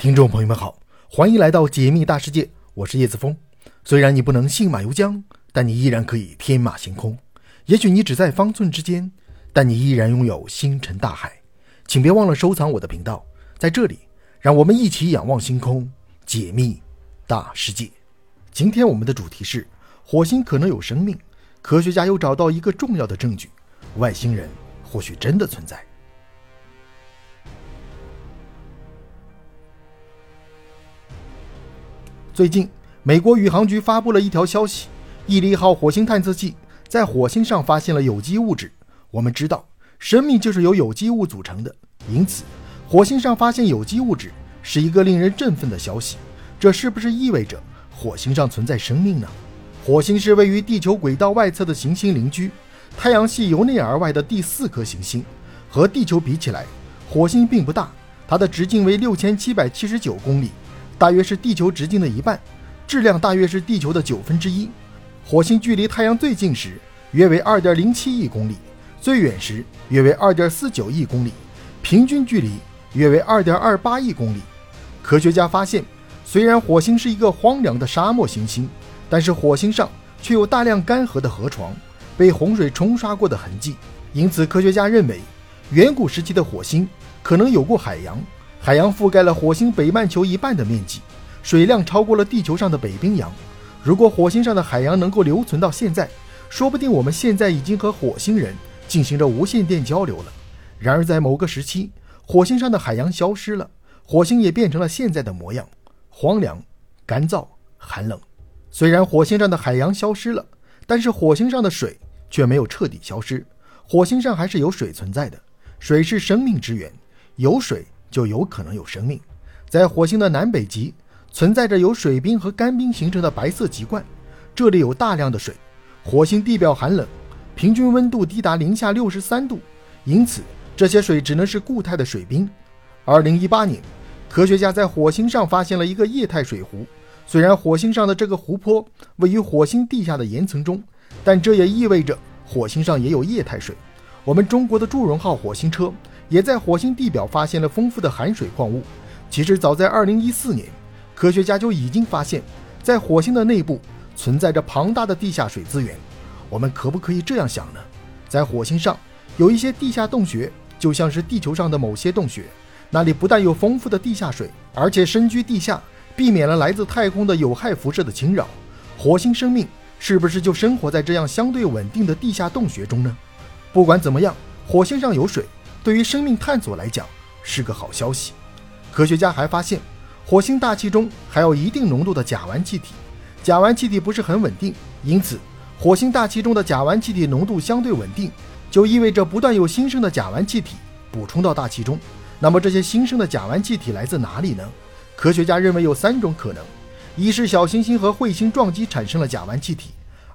听众朋友们好，欢迎来到解密大世界，我是叶子峰。虽然你不能信马由缰，但你依然可以天马行空。也许你只在方寸之间，但你依然拥有星辰大海。请别忘了收藏我的频道，在这里，让我们一起仰望星空，解密大世界。今天我们的主题是：火星可能有生命，科学家又找到一个重要的证据，外星人或许真的存在。最近，美国宇航局发布了一条消息：毅力号火星探测器在火星上发现了有机物质。我们知道，生命就是由有机物组成的，因此，火星上发现有机物质是一个令人振奋的消息。这是不是意味着火星上存在生命呢？火星是位于地球轨道外侧的行星邻居，太阳系由内而外的第四颗行星。和地球比起来，火星并不大，它的直径为六千七百七十九公里。大约是地球直径的一半，质量大约是地球的九分之一。火星距离太阳最近时约为二点零七亿公里，最远时约为二点四九亿公里，平均距离约为二点二八亿公里。科学家发现，虽然火星是一个荒凉的沙漠行星，但是火星上却有大量干涸的河床，被洪水冲刷过的痕迹。因此，科学家认为，远古时期的火星可能有过海洋。海洋覆盖了火星北半球一半的面积，水量超过了地球上的北冰洋。如果火星上的海洋能够留存到现在，说不定我们现在已经和火星人进行着无线电交流了。然而，在某个时期，火星上的海洋消失了，火星也变成了现在的模样：荒凉、干燥、寒冷。虽然火星上的海洋消失了，但是火星上的水却没有彻底消失。火星上还是有水存在的，水是生命之源，有水。就有可能有生命。在火星的南北极存在着由水冰和干冰形成的白色极冠，这里有大量的水。火星地表寒冷，平均温度低达零下六十三度，因此这些水只能是固态的水冰。二零一八年，科学家在火星上发现了一个液态水湖。虽然火星上的这个湖泊位于火星地下的岩层中，但这也意味着火星上也有液态水。我们中国的祝融号火星车。也在火星地表发现了丰富的含水矿物。其实早在2014年，科学家就已经发现，在火星的内部存在着庞大的地下水资源。我们可不可以这样想呢？在火星上有一些地下洞穴，就像是地球上的某些洞穴，那里不但有丰富的地下水，而且深居地下，避免了来自太空的有害辐射的侵扰。火星生命是不是就生活在这样相对稳定的地下洞穴中呢？不管怎么样，火星上有水。对于生命探索来讲是个好消息。科学家还发现，火星大气中还有一定浓度的甲烷气体。甲烷气体不是很稳定，因此火星大气中的甲烷气体浓度相对稳定，就意味着不断有新生的甲烷气体补充到大气中。那么这些新生的甲烷气体来自哪里呢？科学家认为有三种可能：一是小行星和彗星撞击产生了甲烷气体；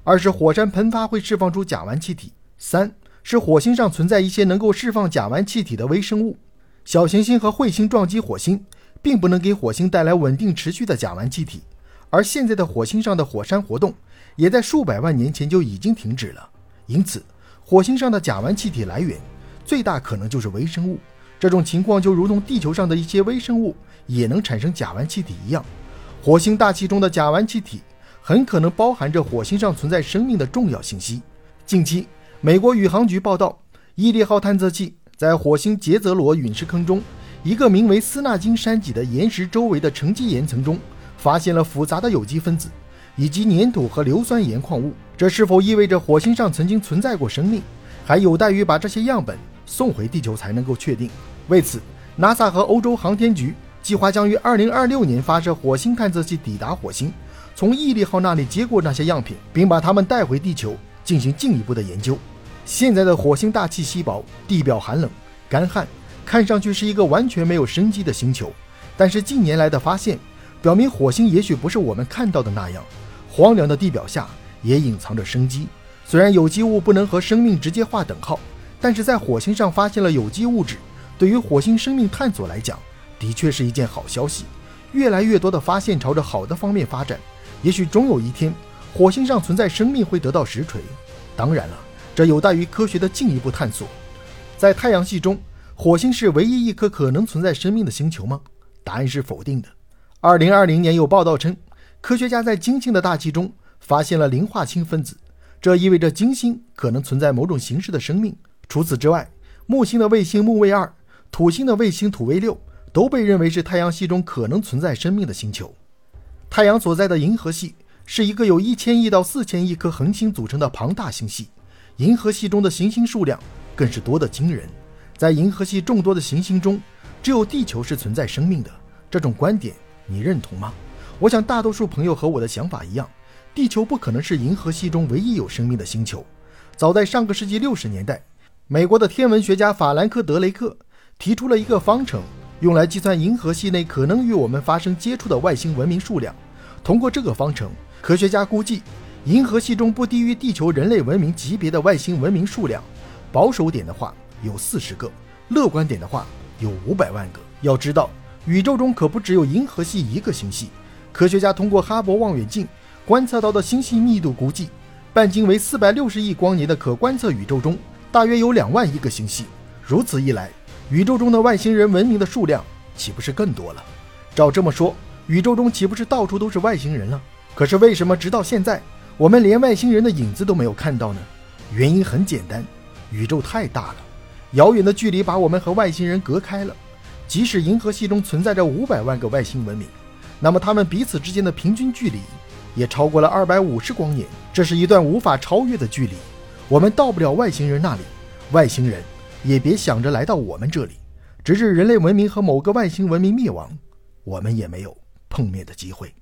二是火山喷发会释放出甲烷气体；三。是火星上存在一些能够释放甲烷气体的微生物。小行星和彗星撞击火星，并不能给火星带来稳定持续的甲烷气体。而现在的火星上的火山活动，也在数百万年前就已经停止了。因此，火星上的甲烷气体来源最大可能就是微生物。这种情况就如同地球上的一些微生物也能产生甲烷气体一样，火星大气中的甲烷气体很可能包含着火星上存在生命的重要信息。近期。美国宇航局报道，毅力号探测器在火星杰泽罗陨石坑中一个名为斯纳金山脊的岩石周围的沉积岩层中，发现了复杂的有机分子以及粘土和硫酸盐矿物。这是否意味着火星上曾经存在过生命，还有待于把这些样本送回地球才能够确定。为此，NASA 和欧洲航天局计划将于2026年发射火星探测器抵达火星，从毅力号那里接过那些样品，并把它们带回地球进行进一步的研究。现在的火星大气稀薄，地表寒冷、干旱，看上去是一个完全没有生机的星球。但是近年来的发现表明，火星也许不是我们看到的那样，荒凉的地表下也隐藏着生机。虽然有机物不能和生命直接划等号，但是在火星上发现了有机物质，对于火星生命探索来讲，的确是一件好消息。越来越多的发现朝着好的方面发展，也许终有一天，火星上存在生命会得到实锤。当然了。这有待于科学的进一步探索。在太阳系中，火星是唯一一颗可能存在生命的星球吗？答案是否定的。二零二零年有报道称，科学家在金星的大气中发现了磷化氢分子，这意味着金星可能存在某种形式的生命。除此之外，木星的卫星木卫二、土星的卫星土卫六都被认为是太阳系中可能存在生命的星球。太阳所在的银河系是一个由一千亿到四千亿颗恒星组成的庞大星系，银河系中的行星数量更是多得惊人。在银河系众多的行星中，只有地球是存在生命的。这种观点。你认同吗？我想大多数朋友和我的想法一样，地球不可能是银河系中唯一有生命的星球。早在上个世纪六十年代，美国的天文学家法兰克·德雷克提出了一个方程，用来计算银河系内可能与我们发生接触的外星文明数量。通过这个方程，科学家估计，银河系中不低于地球人类文明级别的外星文明数量，保守点的话有四十个，乐观点的话有五百万个。要知道。宇宙中可不只有银河系一个星系，科学家通过哈勃望远镜观测到的星系密度估计，半径为四百六十亿光年的可观测宇宙中，大约有两万亿个星系。如此一来，宇宙中的外星人文明的数量岂不是更多了？照这么说，宇宙中岂不是到处都是外星人了？可是为什么直到现在，我们连外星人的影子都没有看到呢？原因很简单，宇宙太大了，遥远的距离把我们和外星人隔开了。即使银河系中存在着五百万个外星文明，那么他们彼此之间的平均距离也超过了二百五十光年，这是一段无法超越的距离。我们到不了外星人那里，外星人也别想着来到我们这里。直至人类文明和某个外星文明灭亡，我们也没有碰面的机会。